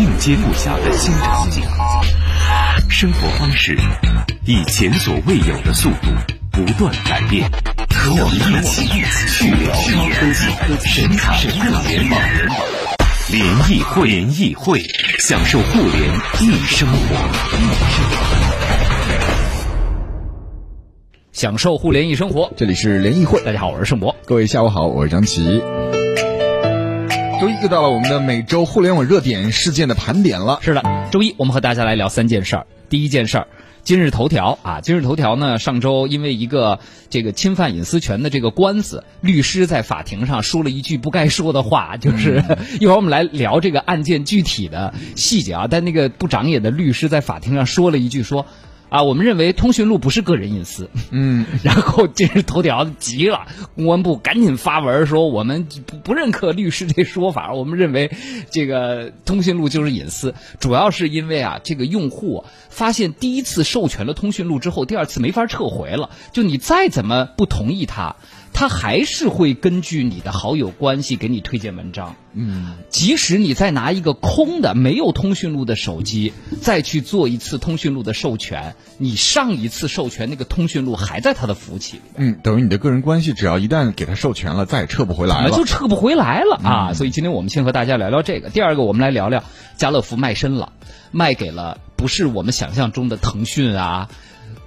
应接不暇的新场景，生活方式以前所未有的速度不断改变。和我们一起去聊科技，神侃互联网人，联谊会，联谊会，享受互联易生活。享受互联易生活，这里是联谊会。大家好，我是盛博。各位下午好，我是张琪。周一又到了我们的每周互联网热点事件的盘点了。是的，周一我们和大家来聊三件事儿。第一件事儿，今日头条啊，今日头条呢，上周因为一个这个侵犯隐私权的这个官司，律师在法庭上说了一句不该说的话，就是 一会儿我们来聊这个案件具体的细节啊。但那个不长眼的律师在法庭上说了一句说。啊，我们认为通讯录不是个人隐私。嗯，然后今日头条急了，公安部赶紧发文说我们不不认可律师这说法，我们认为这个通讯录就是隐私，主要是因为啊，这个用户发现第一次授权了通讯录之后，第二次没法撤回了，就你再怎么不同意他。他还是会根据你的好友关系给你推荐文章。嗯，即使你再拿一个空的、没有通讯录的手机，再去做一次通讯录的授权，你上一次授权那个通讯录还在他的服务器里。嗯，等于你的个人关系，只要一旦给他授权了，再也撤不回来了。就撤不回来了啊！所以今天我们先和大家聊聊这个。第二个，我们来聊聊家乐福卖身了，卖给了不是我们想象中的腾讯啊，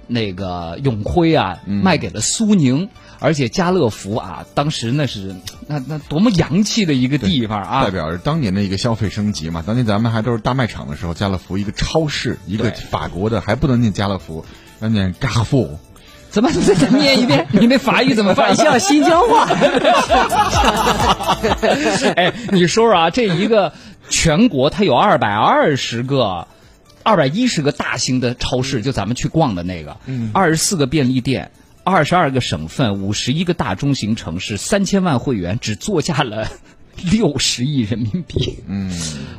那个永辉啊，卖给了苏宁。而且家乐福啊，当时那是那那多么洋气的一个地方啊！代表着当年的一个消费升级嘛。当年咱们还都是大卖场的时候，家乐福一个超市，一个法国的还不能念家乐福，要念 g a f o 怎么再再念一遍？你那 法语怎么翻？像新疆话。哎，你说说啊，这一个全国它有二百二十个、二百一十个大型的超市，就咱们去逛的那个，二十四个便利店。二十二个省份，五十一个大中型城市，三千万会员，只作价了 六十亿人民币。嗯，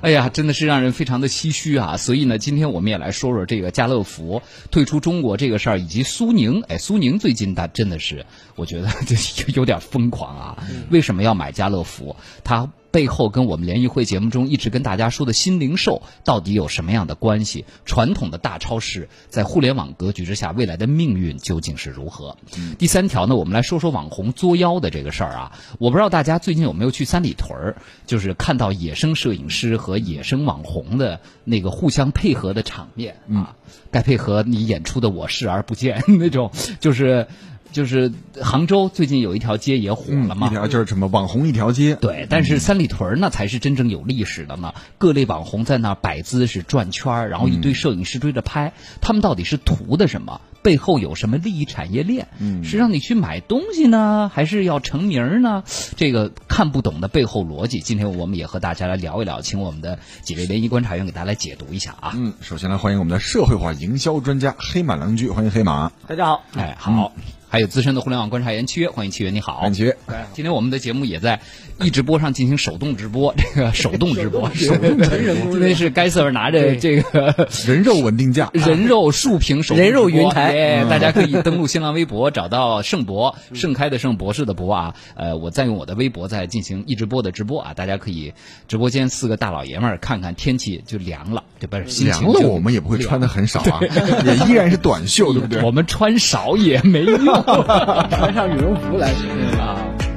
哎呀，真的是让人非常的唏嘘啊！所以呢，今天我们也来说说这个家乐福退出中国这个事儿，以及苏宁。哎，苏宁最近它真的是，我觉得这 有点疯狂啊！为什么要买家乐福？它。背后跟我们联谊会节目中一直跟大家说的新零售到底有什么样的关系？传统的大超市在互联网格局之下，未来的命运究竟是如何？第三条呢，我们来说说网红作妖的这个事儿啊。我不知道大家最近有没有去三里屯儿，就是看到野生摄影师和野生网红的那个互相配合的场面啊。该配合你演出的我视而不见那种，就是。就是杭州最近有一条街也火了嘛，一条就是什么网红一条街。对，但是三里屯那才是真正有历史的呢。各类网红在那儿摆姿势转圈然后一堆摄影师追着拍，他们到底是图的什么？背后有什么利益产业链？嗯，是让你去买东西呢，还是要成名呢？这个看不懂的背后逻辑，今天我们也和大家来聊一聊，请我们的几位联谊观察员给大家来解读一下啊。嗯，首先来欢迎我们的社会化营销专家黑马郎居，欢迎黑马。大家好，哎，好。还有资深的互联网观察员七月，欢迎七月，你好。欢迎契约。今天我们的节目也在一直播上进行手动直播，这个手动直播，手动直播因为是该 Sir 拿着这个 人肉稳定架，人肉竖屏手人肉云台，大家可以登录新浪微博，找到盛博，盛开的盛博士的博啊。呃，我再用我的微博在进行一直播的直播啊，大家可以直播间四个大老爷们儿看看天气就凉了，对不是？凉了我们也不会穿的很少啊，也依然是短袖，对不对？我们穿少也没用。穿上羽绒服来啊！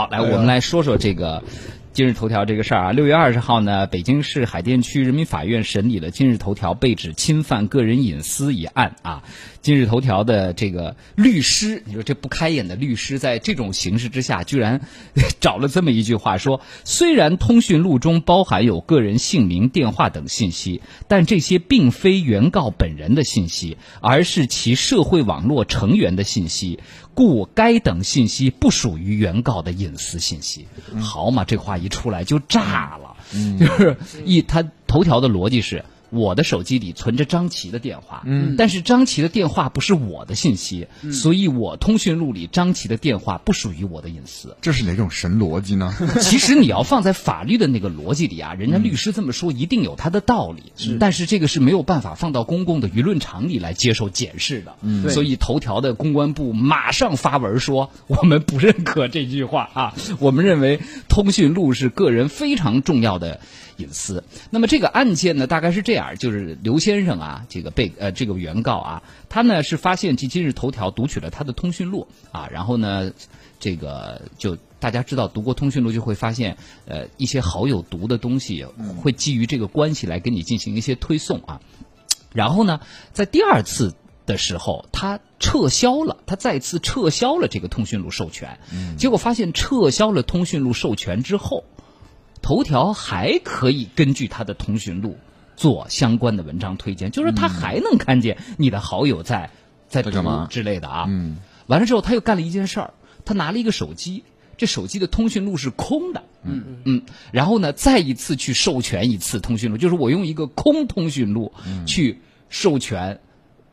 好，来我们来说说这个今日头条这个事儿啊。六月二十号呢，北京市海淀区人民法院审理了今日头条被指侵犯个人隐私一案啊。今日头条的这个律师，你说这不开眼的律师，在这种形势之下，居然找了这么一句话说：虽然通讯录中包含有个人姓名、电话等信息，但这些并非原告本人的信息，而是其社会网络成员的信息，故该等信息不属于原告的隐私信息。好嘛，这话一出来就炸了，就是一他头条的逻辑是。我的手机里存着张琪的电话，嗯，但是张琪的电话不是我的信息，所以我通讯录里张琪的电话不属于我的隐私。这是哪种神逻辑呢？其实你要放在法律的那个逻辑里啊，人家律师这么说一定有他的道理，是，但是这个是没有办法放到公共的舆论场里来接受检视的。嗯，所以头条的公关部马上发文说，我们不认可这句话啊，我们认为通讯录是个人非常重要的。隐私。那么这个案件呢，大概是这样，就是刘先生啊，这个被呃这个原告啊，他呢是发现今日头条读取了他的通讯录啊，然后呢，这个就大家知道读过通讯录就会发现，呃，一些好友读的东西会基于这个关系来跟你进行一些推送啊。然后呢，在第二次的时候，他撤销了，他再次撤销了这个通讯录授权。结果发现撤销了通讯录授权之后，头条还可以根据他的通讯录做相关的文章推荐，就是他还能看见你的好友在在干嘛之类的啊。嗯完了之后，他又干了一件事儿，他拿了一个手机，这手机的通讯录是空的。嗯嗯，然后呢，再一次去授权一次通讯录，就是我用一个空通讯录去授权。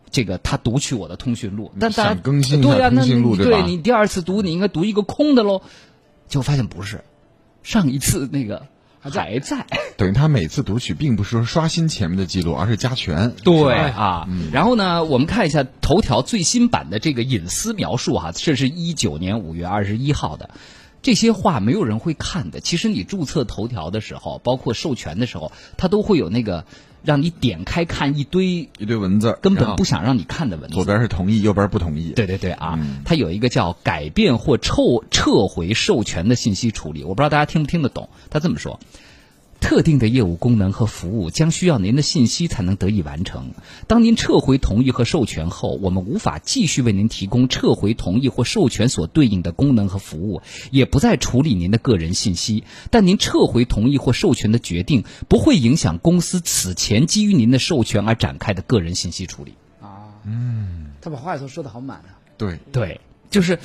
这个他读取我的通讯录，但大家更新对呀、那通讯录对吧你第二次读，你应该读一个空的喽。结果发现不是，上一次那个还在。等于他每次读取并不是说刷新前面的记录，而是加权。对啊，然后呢，我们看一下头条最新版的这个隐私描述哈，这是一九年五月二十一号的。这些话没有人会看的。其实你注册头条的时候，包括授权的时候，它都会有那个让你点开看一堆一堆文字，根本不想让你看的文字。左边是同意，右边不同意。对对对啊，嗯它有一个叫改变或撤撤回授权的信息处理，我不知道大家听不听得懂。他这么说。特定的业务功能和服务将需要您的信息才能得以完成。当您撤回同意和授权后，我们无法继续为您提供撤回同意或授权所对应的功能和服务，也不再处理您的个人信息。但您撤回同意或授权的决定不会影响公司此前基于您的授权而展开的个人信息处理。啊，嗯他把话里头说的好满啊。对，对，就是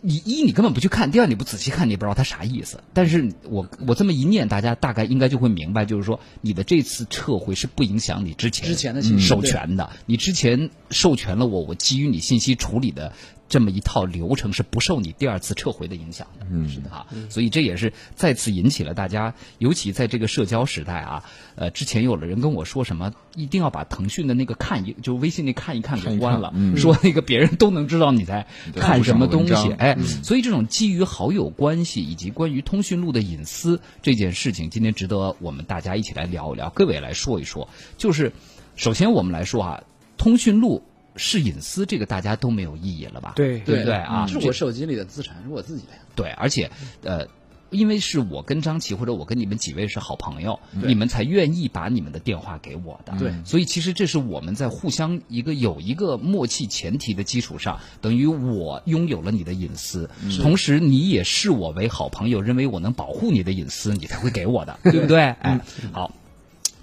你一你根本不去看，第二你不仔细看，你也不知道它啥意思。但是我我这么一念，大家大概应该就会明白，就是说你的这次撤回是不影响你之前之前的授权的。你之前授权了我，我基于你信息处理的这么一套流程是不受你第二次撤回的影响的。嗯，是的哈，所以这也是再次引起了大家，尤其在这个社交时代啊，呃，之前有了人跟我说什么，一定要把腾讯的那个看一，就微信那看一看给关了，看嗯说那个别人都能知道你在看什么东西哎，所以这种基于好友关系以及关于通讯录的隐私这件事情，今天值得我们大家一起来聊一聊，各位来说一说。就是首先我们来说啊，通讯录是隐私，这个大家都没有异议了吧？对对不对啊？是我手机里的资产，是我自己的。对，而且呃，因为是我跟张琪或者我跟你们几位是好朋友，你们才愿意把你们的电话给我的。对所以其实这是我们在互相一个有一个默契前提的基础上，等于我拥有了你的隐私，同时你也视我为好朋友，认为我能保护你的隐私，你才会给我的，对不对？哎，好。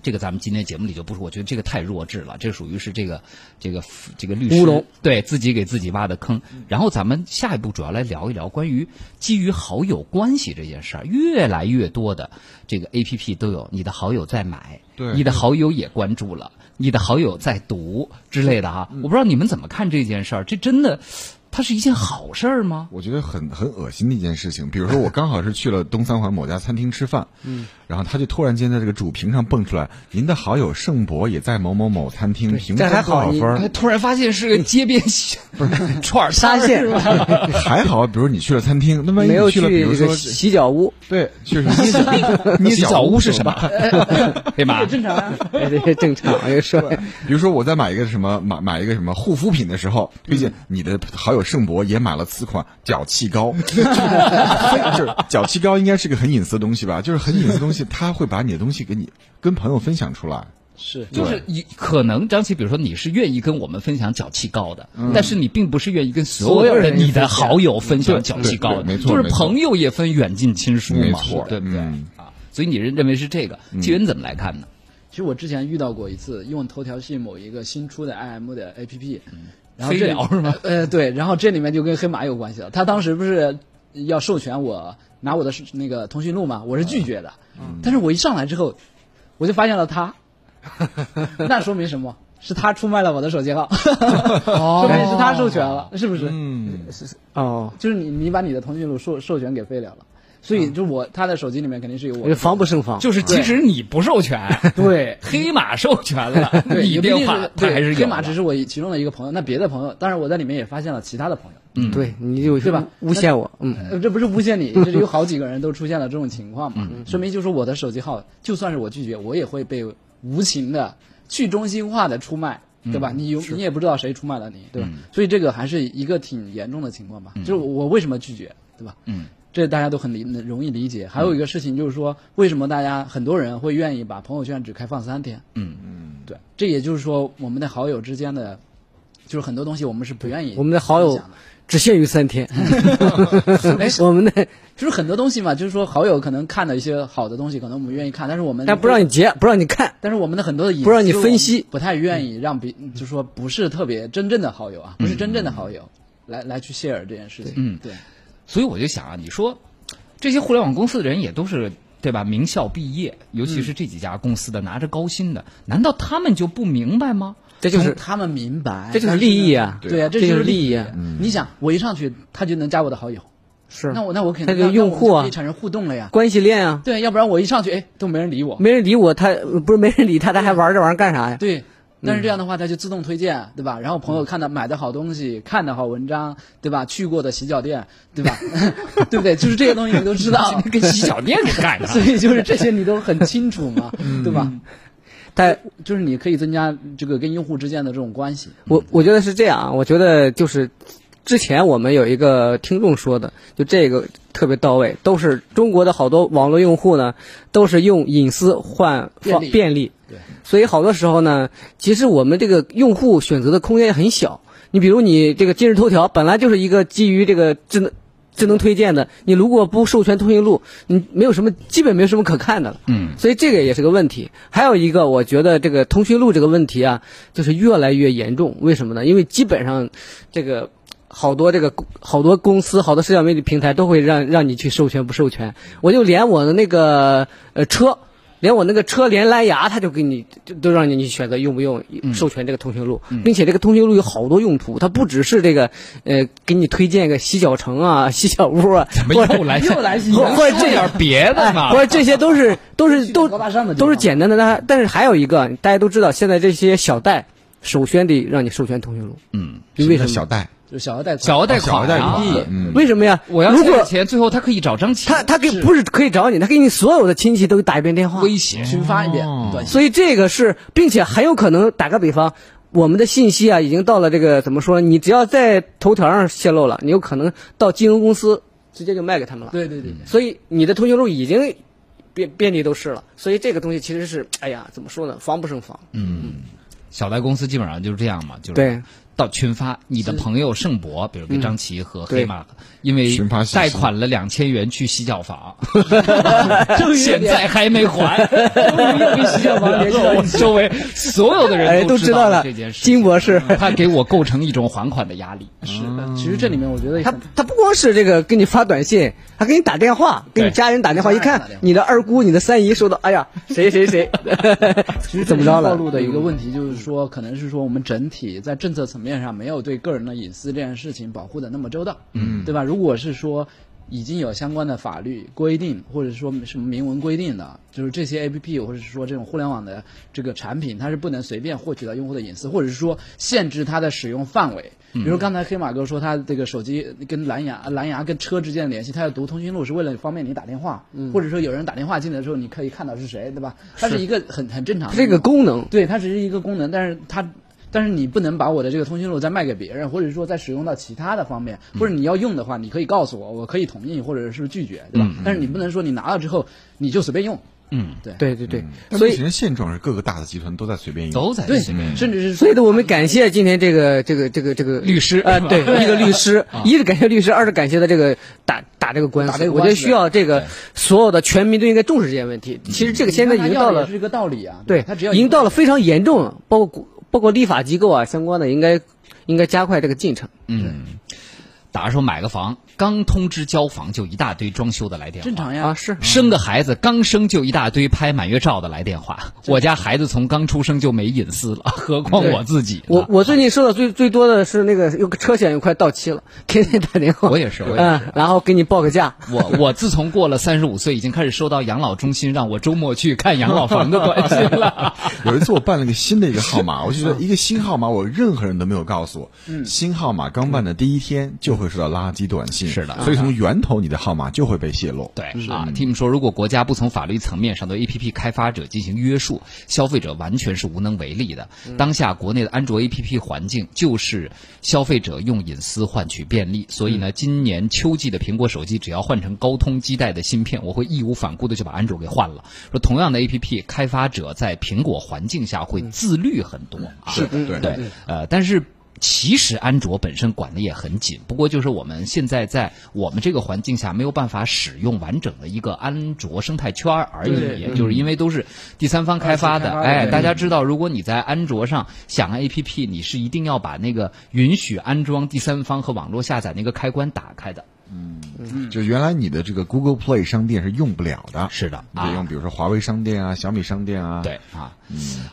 这个咱们今天节目里就不说，我觉得这个太弱智了，这属于是这个这个这个律师乌龙对自己给自己挖的坑。然后咱们下一步主要来聊一聊关于基于好友关系这件事儿，越来越多的这个 A P P 都有你的好友在买，对你的好友也关注了，你的好友在读之类的哈。我不知道你们怎么看这件事儿，这真的它是一件好事儿吗？我觉得很很恶心的一件事情。比如说，我刚好是去了东三环某家餐厅吃饭，嗯，然后他就突然间在这个主屏上蹦出来，您的好友盛博也在某某某餐厅评分多少好分儿？哎突然发现是个街边串儿 沙县是吧？还好，比如你去了餐厅，那万一没有你去了，比如说洗脚屋，对，去什么捏脚捏洗脚屋是什么？对吧？正常 正常。我就说，比如说我在买一个什么买买一个什么护肤品的时候，推荐你的好友盛博也买了此款脚气膏，就是脚气膏应该是个很隐私的东西吧？就是很隐私的东西，他会把你的东西给你跟朋友分享出来。是。就是你可能张琪，比如说你是愿意跟我们分享脚气膏的，但是你并不是愿意跟所所有有的你的好友分享脚气膏没错就是朋友也分远近亲疏嘛，没错对不对？嗯。啊？所以你认认为是这个，纪元怎么来看呢？其实我之前遇到过一次，用头条系某一个新出的 IM 的 APP，然后这飞聊是吗？呃，对，然后这里面就跟黑马有关系了。他当时不是要授权我拿我的那个通讯录嘛，我是拒绝的。但是我一上来之后，我就发现了他，那说明什么？是他出卖了我的手机号，说明是他授权了，是不是？嗯，是哦，就是你你把你的通讯录授授权给飞了了，所以就我他的手机里面肯定是有我的。防不胜防。就是即使你不授权，对。黑马授权了，对，你也不一定电话他还是有黑马只是我其中的一个朋友，那别的朋友，当然我在里面也发现了其他的朋友，嗯。对，你有对吧？诬陷我，嗯，呃，这不是诬陷你，这是有好几个人都出现了这种情况嘛，说明就是我的手机号，就算是我拒绝，我也会被无情的、去中心化的出卖，对吧？你有你也不知道谁出卖了你，对吧？所以这个还是一个挺严重的情况吧。就是我为什么拒绝，对吧？嗯，这大家都很理容易理解。还有一个事情就是说，为什么大家很多人会愿意把朋友圈只开放三天？嗯嗯，对，这也就是说我们的好友之间的，就是很多东西我们是不愿意我们的好友只限于三天。哎我们的，就是很多东西嘛，就是说好友可能看到一些好的东西，可能我们愿意看，但是我们但不让你截，不让你看，但是我们的很多的隐私不让你分析不太愿意让别，就是说不是特别真正的好友啊，不是真正的好友来来去 share 这件事情。嗯对，所以我就想啊，你说这些互联网公司的人也都是对吧？名校毕业，尤其是这几家公司的拿着高薪的，难道他们就不明白吗？这就是他们明白，这就是利益啊对啊，这就就是利益啊你想，我一上去他就能加我的好友，是那我那我肯定那那用户产生互动了呀。关系链啊，对，要不然我一上去，哎，都没人理我。没人理我，他呃不是没人理他，他还玩这玩意儿干啥呀？对，但是嗯这样的话，他就自动推荐，对吧？然后朋友看到买的好东西，看的好文章，对吧？去过的洗脚店，对吧？对不对？就是这些东西你都知道，跟洗脚店干的。所以就是这些你都很清楚嘛，对吧？但就是你可以增加这个跟用户之间的这种关系。我我觉得是这样啊，我觉得就是之前我们有一个听众说的，就这个特别到位，都是中国的好多网络用户呢，都是用隐私换方便利所以好多时候呢，其实我们这个用户选择的空间也很小。你比如你这个今日头条本来就是一个基于这个智能智能推荐的，你如果不授权通讯录，你没有什么基本没有什么可看的了。嗯，所以这个也是个问题。还有一个，我觉得这个通讯录这个问题啊，就是越来越严重。为什么呢？因为基本上这个好多这个好多公司、好多社交媒体平台都会让让你去授权不授权。我就连我的那个呃车。连我那个车连蓝牙，它就给你都让你你选择用不用授权这个通讯录，并且这个通讯录有好多用途，它不只是这个呃给你推荐个洗脚城啊、洗脚屋啊，怎么或者又来又来洗或或者这点别的嘛哎或者这些都是都是都高大上的都是简单的。但但是还有一个，大家都知道，现在这些小贷首先得让你授权通讯录，嗯，因为什么？小贷？就是小额贷款，小额贷小额贷款啊为什么呀？我要如果钱，最后他可以找张琪他他给不是可以找你，他给你所有的亲戚都打一遍电话，威胁。群发一遍哦短信。所以这个是，并且很有可能打个比方，我们的信息啊已经到了这个怎么说？你只要在头条上泄露了，你有可能到金融公司直接就卖给他们了。对对对，所以你的通讯录已经遍遍地都是了。所以这个东西其实是，哎呀，怎么说呢？防不胜防。嗯小贷公司基本上就是这样嘛，就是对到群发你的朋友盛博，比如跟张琪和黑马，嗯因为贷款了两千元去洗脚房，终 于 现在还没还，终于又跟洗脚房联系了。我周围所有的人都知都道了这件，事，金博士。他给我构成一种还款的压力。是的。其实这里面我觉得他他不光是这个给你发短信，他给你打电话，给你家人打电话，一看你的二姑、你的三姨收到，哎呀，谁 谁谁，其实怎么着了？暴露的一个问题就是说，可能是说我们整体在政策层面上没有对个人的隐私这件事情保护的那么周到，嗯，对吧？如果是说已经有相关的法律规定，或者说什么明文规定的，就是这些 A P P 或者是说这种互联网的这个产品，它是不能随便获取到用户的隐私，或者是说限制它的使用范围。比如刚才黑马哥说，他这个手机跟蓝牙、蓝牙跟车之间的联系，他要读通讯录是为了方便你打电话，嗯或者说有人打电话进来的时候，你可以看到是谁，对吧？它是一个很很正常的这个功能，对，它只是一个功能，但是它，但是你不能把我的这个通讯录再卖给别人，或者说再使用到其他的方面，或者你要用的话，你可以告诉我，我可以同意或者是拒绝，对吧？但是你不能说你拿了之后你就随便用，嗯，对。对对对，但所以其实现状是各个大的集团都在随便用，都在对，随便用。甚至是所以呢，我们感谢今天这个这个这个这个 律师。啊，对，一个律师，一是感谢律师，二是感谢他这个打打这个官司，我觉得需要这个所有的全民都应该重视这些问题。其实这个现在已经到了是一个道理啊，对，它只要已经到了非常严重了，包括国包括立法机构啊相关的应该应该加快这个进程。嗯，打说买个房，刚通知交房就一大堆装修的来电话，正常呀，啊，是生个孩子刚生就一大堆拍满月照的来电话，我家孩子从刚出生就没隐私了，何况我自己。我我最近收到最最多的是那个有个车险又快到期了，天天打电话。我也是我也是嗯，然后给你报个价。我我自从过了三十五岁，已经开始收到养老中心让我周末去看养老房的短信了。有一次我办了个新的一个号码，我就觉得一个新号码，我任何人都没有告诉我。新号码刚办的第一天就会会收到垃圾短信。是的所以从源头你的号码就会被泄露。对啊，Tim 说，如果国家不从法律层面上对 APP 开发者进行约束，消费者完全是无能为力的。当下国内的安卓 APP 环境就是消费者用隐私换取便利，所以呢，今年秋季的苹果手机只要换成高通基带的芯片，我会义无反顾的就把安卓给换了。说同样的 APP 开发者在苹果环境下会自律很多啊，是的，对对，呃，但是。其实安卓本身管的也很紧，不过就是我们现在在我们这个环境下没有办法使用完整的一个安卓生态圈而对已，就是因为都是第三方开发的。哎，大家知道，如果你在安卓上想按 APP，你是一定要把那个允许安装第三方和网络下载那个开关打开的。嗯就原来你的这个 Google Play 商店是用不了的，是的你得用啊比如说华为商店啊、小米商店啊。对啊，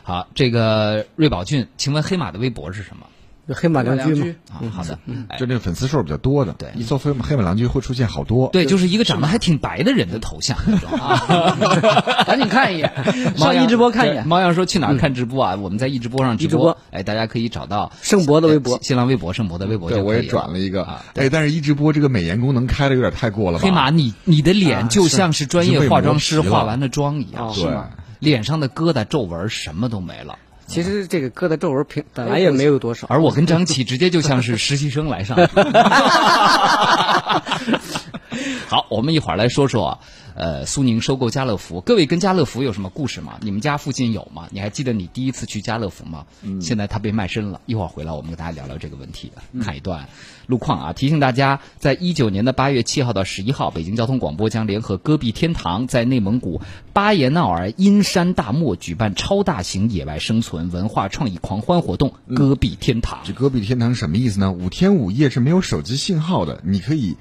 好，这个瑞宝俊，请问黑马的微博是什么？黑马良驹嘛，啊，好的，哎。就那个粉丝数比较多的，对。一搜黑马黑马良驹会出现好多。对，就是一个长得还挺白的人的头像。赶紧看一眼，猫上一直播看一眼。猫羊说去哪儿看直播啊？我们在一直播上直播。哎，大家可以找到盛博的微博。呃新新浪微博盛博的微博对，我也转了一个。啊。哎，但是一直播这个美颜功能开的有点太过了吧？黑马，你你的脸就像是专业化妆师化完了妆一样，是吗，脸上的疙瘩皱纹什么都没了。其实这个哥的皱纹平本来也没有多少，而我跟张琪直接就像是实习生来上。好，我们一会儿来说说，呃，苏宁收购家乐福。各位跟家乐福有什么故事吗？你们家附近有吗？你还记得你第一次去家乐福吗？嗯，现在它被卖身了。一会儿回来，我们跟大家聊聊这个问题。看一段路况啊，提醒大家，在一九年的八月七号到十一号，北京交通广播将联合戈壁天堂在内蒙古巴彦淖尔阴山大漠举办超大型野外生存文化创意狂欢活动——戈壁天堂。这戈壁天堂什么意思呢？五天五夜是没有手机信号的，你可以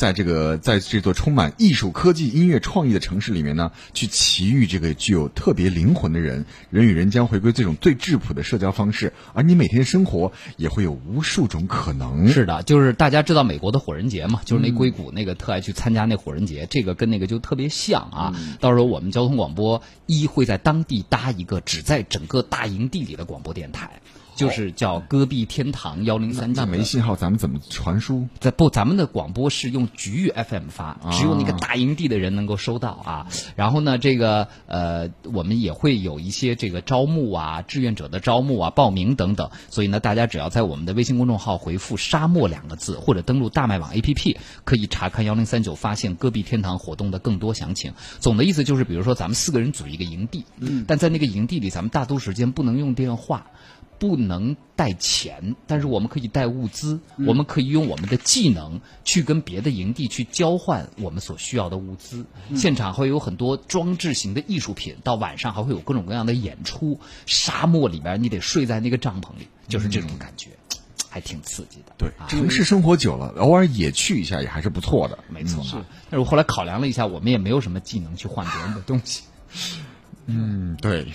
在这个在这座充满艺术、科技、音乐、创意的城市里面呢，去奇遇这个具有特别灵魂的人，人与人将回归这种最质朴的社交方式，而你每天生活也会有无数种可能。是的，就是大家知道美国的火人节嘛，就是那硅谷那个特爱去参加那火人节，这个跟那个就特别像啊。到时候我们交通广播一会在当地搭一个只在整个大营地里的广播电台，就是叫戈壁天堂幺零三九。那没信号，咱们怎么传输？在不，咱们的广播是用局域 FM 发，只有那个大营地的人能够收到啊。然后呢，这个呃，我们也会有一些这个招募啊、志愿者的招募啊、报名等等。所以呢，大家只要在我们的微信公众号回复“沙漠”两个字，或者登录大麦网 APP，可以查看幺零三九发现戈壁天堂活动的更多详情。总的意思就是，比如说咱们四个人组一个营地，嗯，但在那个营地里，咱们大多时间不能用电话。不能带钱，但是我们可以带物资，我们可以用我们的技能去跟别的营地去交换我们所需要的物资。现场会有很多装置型的艺术品，到晚上还会有各种各样的演出。沙漠里边，你得睡在那个帐篷里，就是这种感觉，还挺刺激的。对，啊城市生活久了，偶尔也去一下也还是不错的。没错啊。但是我后来考量了一下，我们也没有什么技能去换别人的东西。嗯，对。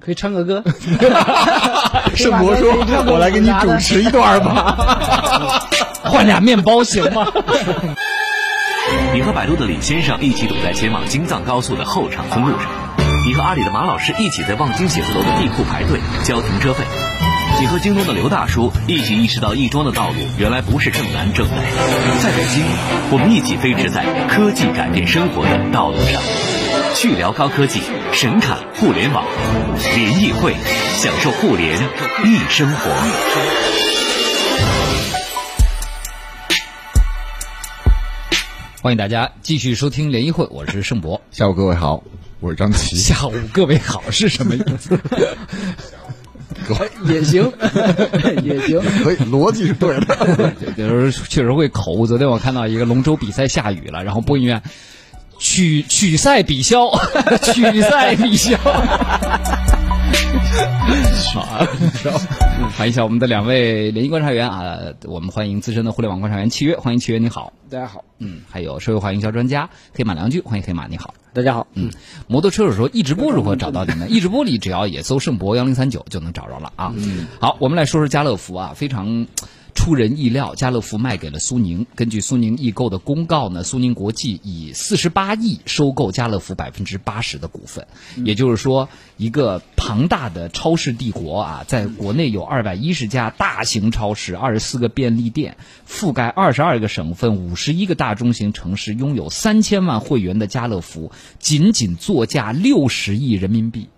可以唱个歌。圣博说：“我来给你主持一段吧。换俩面包行吗？你和百度的李先生一起堵在前往京藏高速的后场村路上，你和阿里的马老师一起在望京写字楼的地库排队交停车费，你和京东的刘大叔一起意识到亦庄的道路原来不是正南正北。在北京，我们一起飞驰在科技改变生活的道路上，去聊高科技，神侃互联网，联谊会，享受互联易生活。欢迎大家继续收听联谊会，我是盛博。”下午各位好，我是张琪。下午各位好是什么意思？也行，也行。可以，逻辑是对的。有时候确实会口误。昨天我看到一个龙舟比赛下雨了，然后播音员曲曲赛比消，曲赛比消。好啊，欢迎一下我们的两位联谊观察员啊！我们欢迎资深的互联网观察员契约，欢迎契约，你好。大家好，嗯，还有社会化营销专家黑马良驹，欢迎黑马，你好。大家好，嗯，摩托车手说，一直播如何找到你们？一直播里只要也搜盛博幺零三九就能找着了啊。嗯，好，我们来说说家乐福啊，非常。出人意料，家乐福卖给了苏宁。根据苏宁易购的公告呢，苏宁国际以四十八亿收购家乐福百分之八十的股份，也就是说，一个庞大的超市帝国啊，在国内有二百一十家大型超市，二十四个便利店，覆盖二十二个省份，五十一个大中型城市，拥有三千万会员的家乐福，仅仅作价六十亿人民币。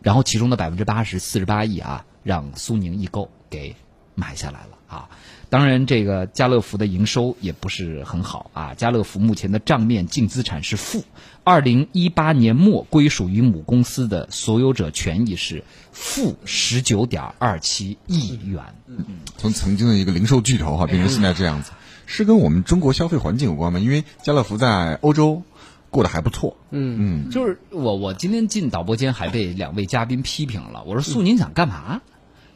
然后其中的百分之八十四十八亿啊，让苏宁易购给买下来了啊。当然，这个家乐福的营收也不是很好啊。家乐福目前的账面净资产是负，二零一八年末归属于母公司的所有者权益是负十九点二七亿元。从曾经的一个零售巨头哈变成现在这样子，是跟我们中国消费环境有关吗？因为家乐福在欧洲过得还不错。嗯嗯，就是我我今天进导播间还被两位嘉宾批评了，我说苏宁想干嘛？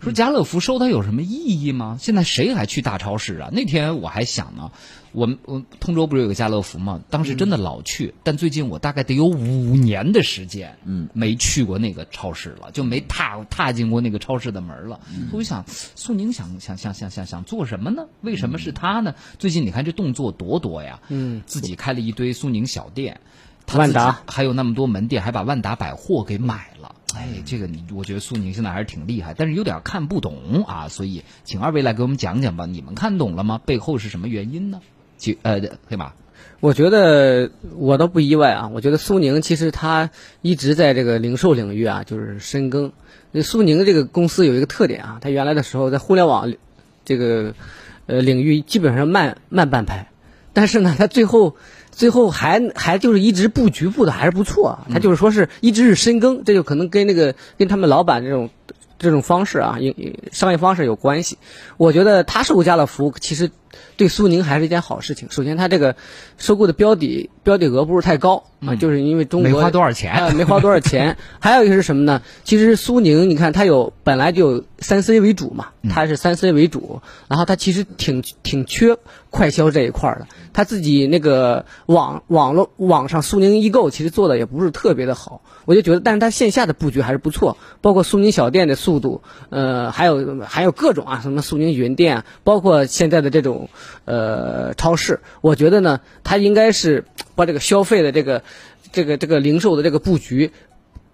说家乐福收它有什么意义吗？现在谁还去大超市啊？那天我还想呢，我们我通州不是有个家乐福吗？当时真的老去，但最近我大概得有五年的时间，嗯，没去过那个超市了，就没踏踏进过那个超市的门了。我就想，苏宁想想想想想想做什么呢？为什么是他呢？最近你看这动作多多呀，嗯，自己开了一堆苏宁小店。他万达还有那么多门店，还把万达百货给买了。哎，这个你我觉得苏宁现在还是挺厉害，但是有点看不懂啊，所以请二位来给我们讲讲吧，你们看懂了吗？背后是什么原因呢？其呃，黑马，我觉得我倒不意外啊。我觉得苏宁其实它一直在这个零售领域啊，就是深耕。那苏宁这个公司有一个特点啊，它原来的时候在互联网这个呃领域基本上慢慢半拍，但是呢，它最后最后还还就是一直布局布的还是不错啊。它就是说是一直是深耕，这就可能跟那个跟他们老板这种。这种方式啊，营商业方式有关系。我觉得他收购家乐福，其实对苏宁还是一件好事情。首先，他这个收购的标的标的额不是太高啊，就是因为中国没花多少钱啊，没花多少钱。还有一个是什么呢？其实苏宁，你看它有本来就有三 C 为主嘛，它是三 C 为主，然后它其实挺挺缺快销这一块儿的。它自己那个网网络网上苏宁易购其实做的也不是特别的好，我就觉得，但是它线下的布局还是不错，包括苏宁小店的速度，呃，还有还有各种啊，什么苏宁云店啊，包括现在的这种呃超市，我觉得呢，它应该是把这个消费的这个这个这个零售的这个布局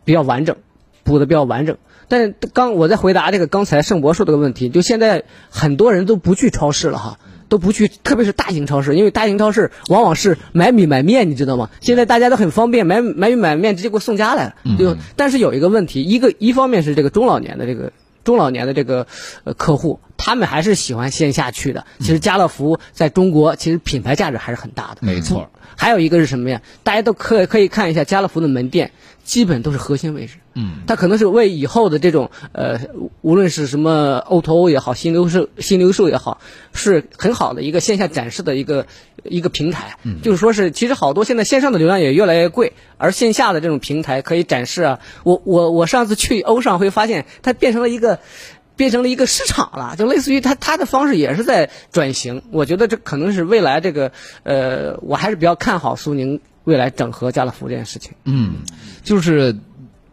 比较完整，补的比较完整。但是刚我在回答这个刚才盛博说这个问题，就现在很多人都不去超市了哈。都不去，特别是大型超市，因为大型超市往往是买米买面，你知道吗？现在大家都很方便，买买米买面直接给我送家来了。就但是有一个问题，一个一方面是这个中老年的这个中老年的这个呃客户，他们还是喜欢线下去的。其实家乐福在中国其实品牌价值还是很大的。没错。还有一个是什么呀？大家都可可以看一下家乐福的门店，基本都是核心位置。嗯，它可能是为以后的这种呃，无论是什么 O to O 也好，新零售新零售也好，是很好的一个线下展示的一个一个平台。嗯，就是说是其实好多现在线上的流量也越来越贵，而线下的这种平台可以展示啊。我我我上次去欧尚会发现，它变成了一个。变成了一个市场了，就类似于它它的方式也是在转型。我觉得这可能是未来这个呃，我还是比较看好苏宁未来整合家乐福这件事情。嗯，就是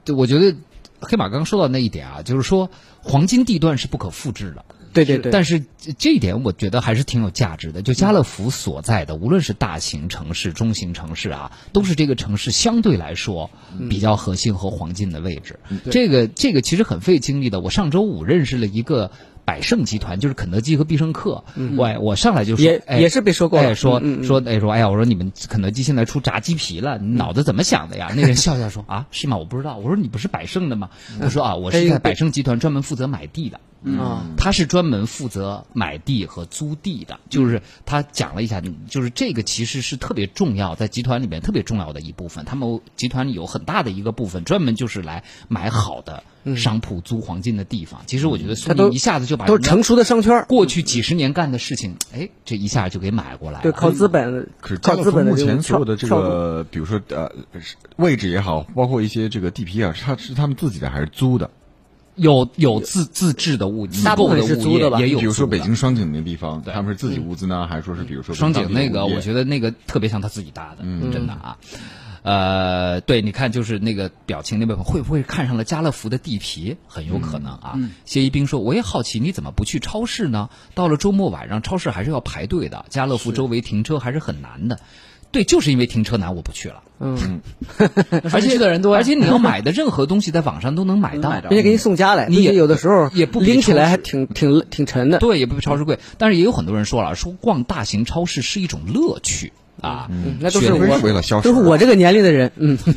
我觉得黑马刚刚说到那一点啊，就是说黄金地段是不可复制的。对对对，但是这一点我觉得还是挺有价值的。就家乐福所在的，无论是大型城市、中型城市啊，都是这个城市相对来说比较核心和黄金的位置。这个这个其实很费精力的。我上周五认识了一个百盛集团，就是肯德基和必胜客。我我上来就说，也也是被收购了。说说哎说哎呀，我说你们肯德基现在出炸鸡皮了，你脑子怎么想的呀？那人笑笑说 啊，是吗？我不知道。我说你不是百盛的吗？他说啊，我是在百盛集团专门负责买地的。啊，他是专门负责买地和租地的，就是他讲了一下，就是这个其实是特别重要，在集团里面特别重要的一部分。他们集团里有很大的一个部分，专门就是来买好的商铺、租黄金的地方。其实我觉得苏宁一下子就把都成熟的商圈，过去几十年干的事情，哎，这一下就给买过来了。对，靠资本，可是家乐福目前所有的这个，比如说呃位置也好，包括一些这个地皮啊，它是他们自己的还是租的？有有自自制的物，大部分是租的吧？也有，比如说北京双井那地方，他们是自己物资呢，还是说是比如说双井那个？我觉得那个特别像他自己搭的，嗯真的啊。呃，对，你看，就是那个表情那部分，会不会看上了家乐福的地皮？很有可能啊。谢一冰说：“我也好奇，你怎么不去超市呢？到了周末晚上，超市还是要排队的。家乐福周围停车还是很难的。”对，就是因为停车难我不去了。嗯，而且去的人多而且你要买的任何东西在网上都能买到能买。着并且给你送家来，你也有的时候也不比拎起来还挺挺挺沉的。对，也不比超市贵，但是也有很多人说了，说逛大型超市是一种乐趣啊。嗯那都是我为了销售，都是我这个年龄的人，嗯，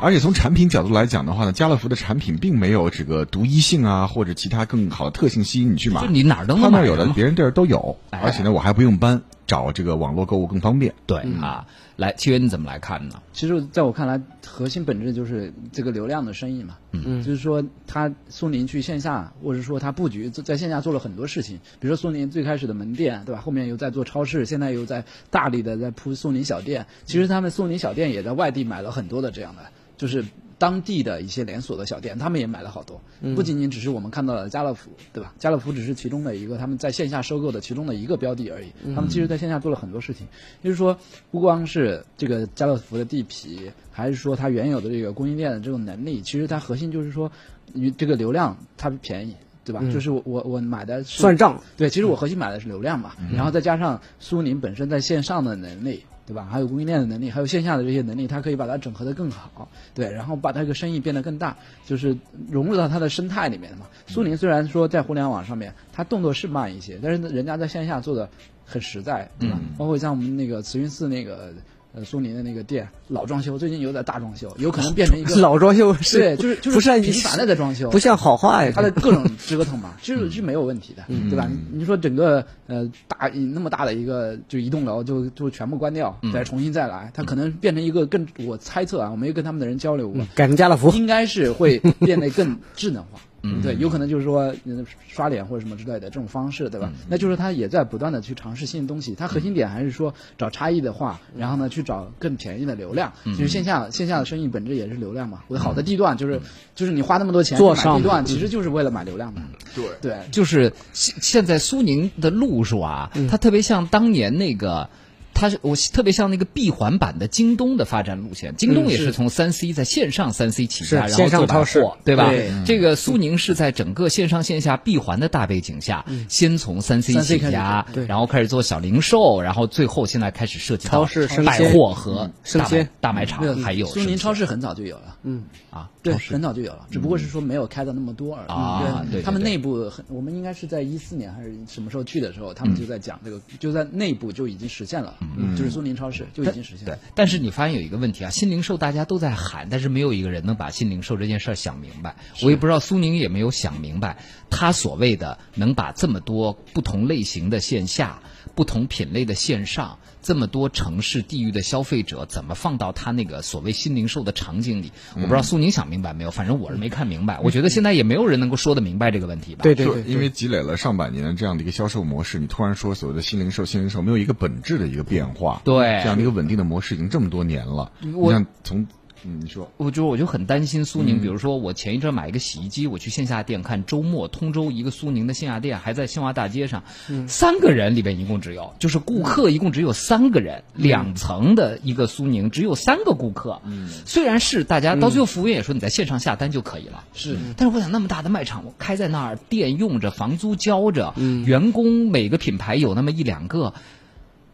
而且从产品角度来讲的话呢，家乐福的产品并没有这个独一性啊，或者其他更好的特性吸引你去买。就你哪儿都能他那儿有的，买别人地儿都有，哎而且呢，我还不用搬，找这个网络购物更方便。对啊，来，七月你怎么来看呢？其实在我看来，核心本质就是这个流量的生意嘛。嗯，就是说他苏宁去线下，或者说他布局在线下做了很多事情，比如说苏宁最开始的门店，对吧？后面又在做超市，现在又在大力的在铺苏宁小店。其实他们苏宁小店也在外地买了很多的这样的，就是。当地的一些连锁的小店，他们也买了好多，不仅仅只是我们看到的家乐福，对吧？家乐福只是其中的一个，他们在线下收购的其中的一个标的而已。他们其实在线下做了很多事情，就是说，不光是这个家乐福的地皮，还是说它原有的这个供应链的这种能力，其实它核心就是说，你这个流量它便宜。对吧？就是我我我买的是算账。对，其实我核心买的是流量嘛，然后再加上苏宁本身在线上的能力，对吧？还有供应链的能力，还有线下的这些能力，它可以把它整合的更好，对，然后把它这个生意变得更大，就是融入到它的生态里面嘛。苏宁虽然说在互联网上面它动作是慢一些，但是人家在线下做的很实在，对吧？包括像我们那个慈云寺那个。呃，苏宁的那个店老装修，最近有点大装修，有可能变成一个 老装修是对，就是就是不是频繁的在装修，不像好话呀。它的各种折腾嘛，其实是没有问题的，对吧？你说整个呃大那么大的一个就一栋楼就就全部关掉，再重新再来，它可能变成一个更我猜测啊，我没有跟他们的人交流过，改成家乐福，应该是会变得更智能化。嗯，对，有可能就是说呃刷脸或者什么之类的这种方式，对吧？那就是他也在不断的去尝试新的东西。它核心点还是说找差异的话，然后呢去找更便宜的流量。其实线下线下的生意本质也是流量嘛。我好的地段就是就是你花那么多钱做上地段，其实就是为了买流量的。对对，就是现现在苏宁的路数啊，它特别像当年那个。它是我特别像那个闭环版的京东的发展路线，京东也是从三 C 在线上三 C 起家，然后上做百超市货，对吧？对。这个苏宁是在整个线上线下闭环的大背景下，先从三 C 起家，然后开始做小零售，然后最后现在开始涉及到超市百货和大卖生鲜大卖场，还有苏宁超市很早就有了。嗯，啊，对，很早就有了，只不过是说没有开的那么多而已。啊对对他们内部很，我们应该是在一四年还是什么时候去的时候，他们就在讲这个，就在内部就已经实现了，就是苏宁超市就已经实现了对了。，但是你发现有一个问题啊，新零售大家都在喊，但是没有一个人能把新零售这件事儿想明白。我也不知道苏宁也没有想明白，他所谓的能把这么多不同类型的线下、不同品类的线上。这么多城市地域的消费者怎么放到他那个所谓新零售的场景里？我不知道苏宁想明白没有，反正我是没看明白。我觉得现在也没有人能够说得明白这个问题吧？对对对，就因为积累了上百年这样的一个销售模式，你突然说所谓的新零售、新零售没有一个本质的一个变化，对这样的一个稳定的模式已经这么多年了。你我像从嗯，你说。我就我就很担心苏宁，比如说我前一阵买一个洗衣机，我去线下店看，周末通州一个苏宁的线下店还在新华大街上，三个人里边一共只有，就是顾客一共只有三个人，两层的一个苏宁只有三个顾客。虽然是大家到最后服务员也说你在线上下单就可以了，是，但是我想那么大的卖场，我开在那儿，店用着，房租交着，员工每个品牌有那么一两个，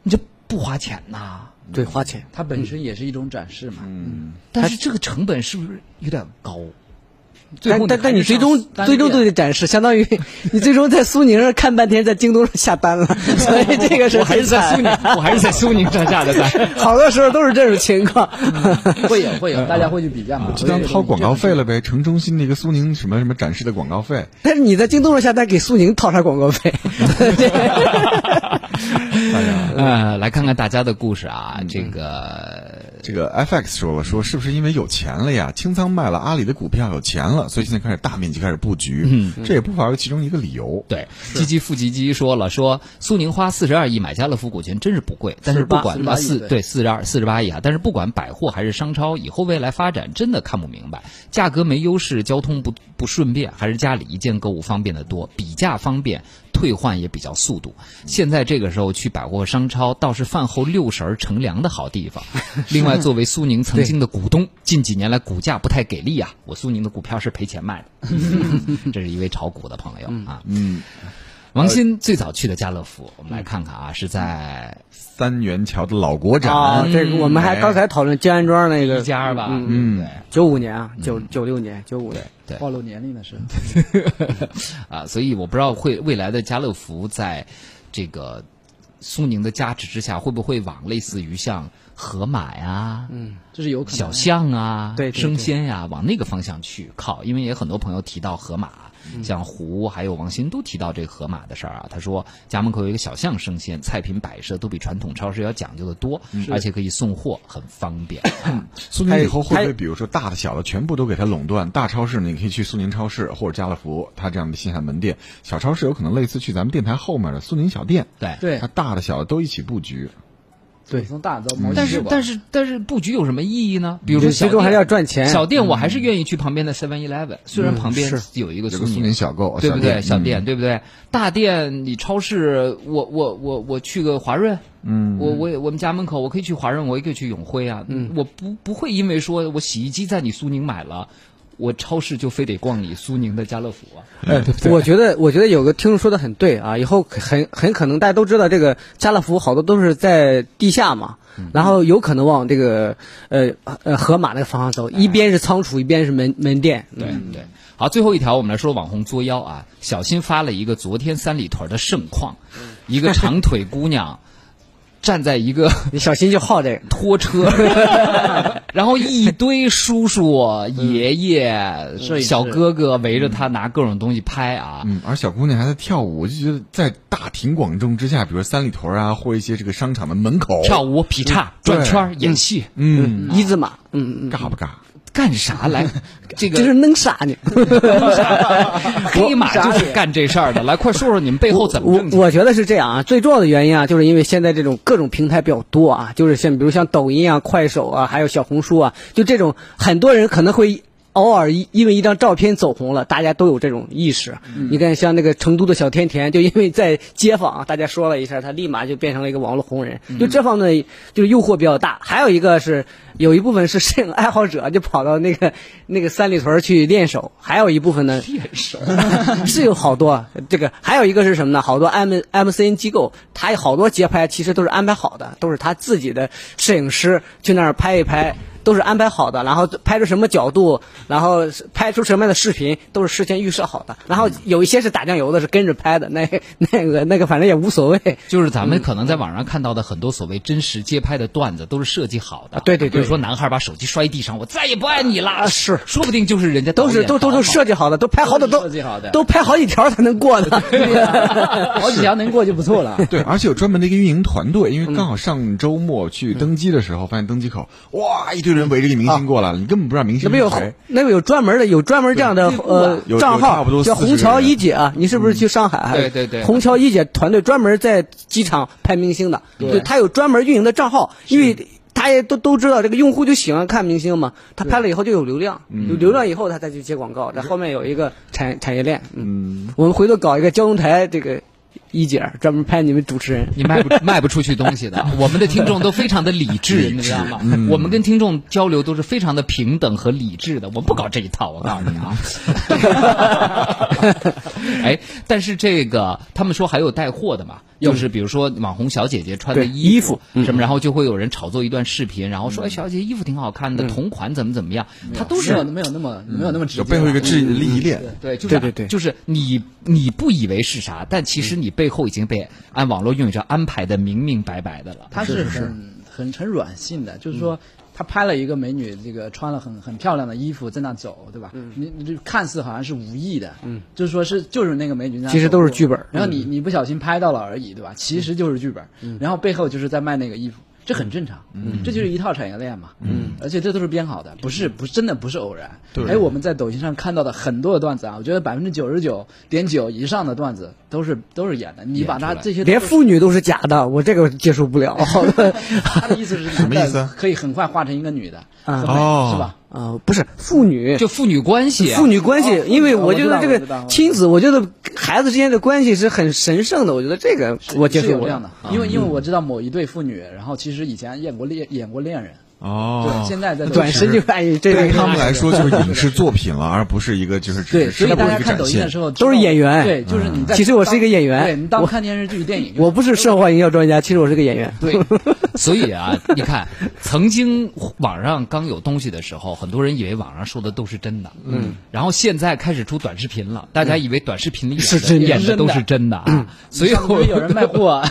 你这不花钱呐？对花钱。它本身也是一种展示嘛。嗯，但是这个成本是不是有点高？最后但但但你最终最终都得展示，相当于 你最终在苏宁上看半天，在京东上下单了，所以这个是我还是在苏宁，我还是在苏宁上下的单。好多时候都是这种情况。会有会有，大家会去比较嘛。就当掏广告费了呗，城中心那个苏宁什么什么展示的广告费，但是你在京东上下单，给苏宁掏啥广告费？呃，来看看大家的故事啊，这个这个 FX 说了，说是不是因为有钱了呀？清仓卖了阿里的股票，有钱了，所以现在开始大面积开始布局。嗯，这也不乏是其中一个理由。对，积极富基基说了，说苏宁花四十二亿买家乐福股权真是不贵，但是不管48啊四对对四十二四十八亿啊，但是不管百货还是商超，以后未来发展真的看不明白，价格没优势，交通不不顺便，还是家里一键购物方便的多，比价方便。退换也比较速度，现在这个时候去百货商超倒是饭后六神儿乘凉的好地方。另外，作为苏宁曾经的股东，近几年来股价不太给力啊，我苏宁的股票是赔钱卖的。这是一位炒股的朋友啊。嗯，王鑫最早去的家乐福，我们来看看啊，是在三元桥的老国展，啊，这个我们还哎刚才讨论金安庄那个一家吧，嗯嗯对。九五年啊，九九六年，九五年。对暴露年龄的是，啊，所以我不知道会未来的家乐福在这个苏宁的加持之下，会不会往类似于像盒马呀、嗯，这是有可能。小象啊、对生鲜呀，往那个方向去靠。因为也很多朋友提到盒马，像胡还有王鑫都提到这个盒马的事儿啊。他说家门口有一个小巷生鲜，菜品摆设都比传统超市要讲究的多，而且可以送货，很方便。啊苏宁以后会不会，比如说大的小的全部都给它垄断？大超市呢，你可以去苏宁超市或者家乐福，它这样的线下门店；小超市有可能类似去咱们电台后面的苏宁小店，对。对它，大的小的都一起布局。对从大到毛但是但是但是布局有什么意义呢？比如说小最终还是要店赚钱。小店我还是愿意去旁边的 Seven Eleven，虽然旁边有一个苏宁小购，对不对？小小店对不对？大店你超市，我我我我去个华润，嗯，我我我们家门口我可以去华润，我也可以去永辉啊，嗯，我不不会因为说我洗衣机在你苏宁买了，我超市就非得逛你苏宁的家乐福啊。哎，我觉得，我觉得有个听众说的很对啊，以后很很可能大家都知道，这个家乐福好多都是在地下嘛，然后有可能往这个呃呃盒马那个方向走，一边是仓储，一边是门门店。对对。好，最后一条我们来说网红作妖啊，小新发了一个昨天三里屯的盛况，一个长腿姑娘站在一个 你小心就好这个。拖车，然后一堆叔叔、爷爷、小哥哥围着他拿各种东西拍啊。嗯，而小姑娘还在跳舞，我就觉得在大庭广众之下，比如三里屯啊，或一些这个商场的门口。跳舞、劈叉、转圈、演戏，嗯，一字马，嗯嗯，尬不尬？干啥来？这个就是弄啥呢。黑马就是干这事儿的。来，快说说你们背后怎么我？我觉得是这样啊，最重要的原因啊，就是因为现在这种各种平台比较多啊，就是像比如像抖音啊、快手啊，还有小红书啊，就这种很多人可能会。偶尔因因为一张照片走红了，大家都有这种意识。你看，像那个成都的小甜甜，就因为在街坊啊大家说了一下，他立马就变成了一个网络红人。就这方面就是诱惑比较大。还有一个是有一部分是摄影爱好者，就跑到那个 那个三里屯去练手；还有一部分呢，练手是有好多。这个还有一个是什么呢？好多 M M C N 机构，他有好多街拍其实都是安排好的，都是他自己的摄影师去那儿拍一拍。都是安排好的，然后拍出什么角度，然后拍出什么样的视频，都是事先预设好的。然后有一些是打酱油的，是跟着拍的，那那个那个反正也无所谓。就是咱们可能在网上看到的很多所谓真实街拍的段子，都是设计好的。啊对对对说男孩把手机摔地上，我再也不爱你了。啊是说不定就是人家都是都都都设计好的，都拍好的都设计好的都拍好几条才能过的。好几条能过就不错了。对，而且有专门的一个运营团队，因为刚好上周末去登机的时候，发现登机口哇一堆人围着一明星过来了，你根本不知道明那边有星是谁。那个有专门的有专门这样的呃有有账号差不多，40叫虹桥一姐啊。你是不是去上海？对对对虹桥一姐团队专门在机场拍明星的，对，他有专门运营的账号，因为。他也都都知道，这个用户就喜欢看明星嘛。他拍了以后就有流量，有流量以后他再去接广告，这后面有一个产产业链。嗯，我们回头搞一个交通台这个一姐专门拍你们主持人。你卖不卖不出去东西的。我们的听众都非常的理智，你知道吗？我们跟听众交流都是非常的平等和理智的，我不搞这一套，我告诉你啊。哎，但是这个他们说还有带货的嘛，就是比如说网红小姐姐穿的衣衣服什么，然后就会有人炒作一段视频，然后说哎小姐姐衣服挺好看的，同款怎么怎么样，它都是没有那么没有那么直接。有背后一个质利益链，对，就是对对对。就是你你不以为是啥，但其实你背后已经被按网络用语上安排的明明白白的了。他是很很很软性的，就是说他拍了一个美女，这个穿了很很漂亮的衣服在那走，对吧？你你就看似好像是无意的，嗯，就是说是就是那个美女在那其实都是剧本然后你你不小心拍到了而已，对吧？其实就是剧本，然后背后就是在卖那个衣服。这很正常，嗯，这就是一套产业链嘛，嗯，而且这都是编好的，不是不真的不是偶然。对还有我们在抖音上看到的很多的段子啊，我觉得百分之九十九点九以上的段子都是都是演的。你把它这些连妇女都是假的，我这个接受不了。他的意思是什么意思可以很快化成一个女的，啊是吧？啊，不是妇女，就父女关系啊，父女关系，因为哦我觉得这个亲子，我觉得孩子之间的关系是很神圣的，我觉得这个我接受这样的。，因为因为我知道某一对父女，然后其实以前演过恋演过恋人，哦对，现在在短视就爱这个对于他们来说就是影视作品了，而不是一个就是只对，所以大家一个展现看抖音的时。候都是演员对，就是你在。其实我是一个演员对你当我看电视剧、电影，我不是社会营销专家，其实我是个演员。对，所以啊，你看，曾经网上刚有东西的时候，很多人以为网上说的都是真的，嗯，然后现在开始出短视频了，大家以为短视频里演的是真的演的都是真的啊，所以有人卖货，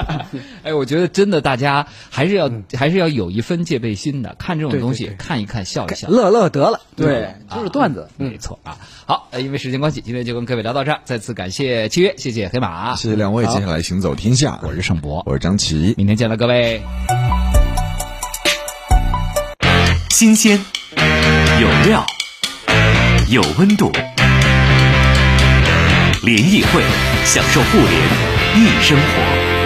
哎，我觉得真的大家还是要还是要有一分戒备心的，看这种东西对对对看一看笑一笑。乐乐得了。对，就是段子。没错啊。好，呃因为时间关系，今天就跟各位聊到这儿。再次感谢契约，谢谢黑马，谢谢两位，接下来行走天下，我是盛博，我是张琪。明天见了各位。新鲜，有料，有温度。联谊会，享受互联易生活。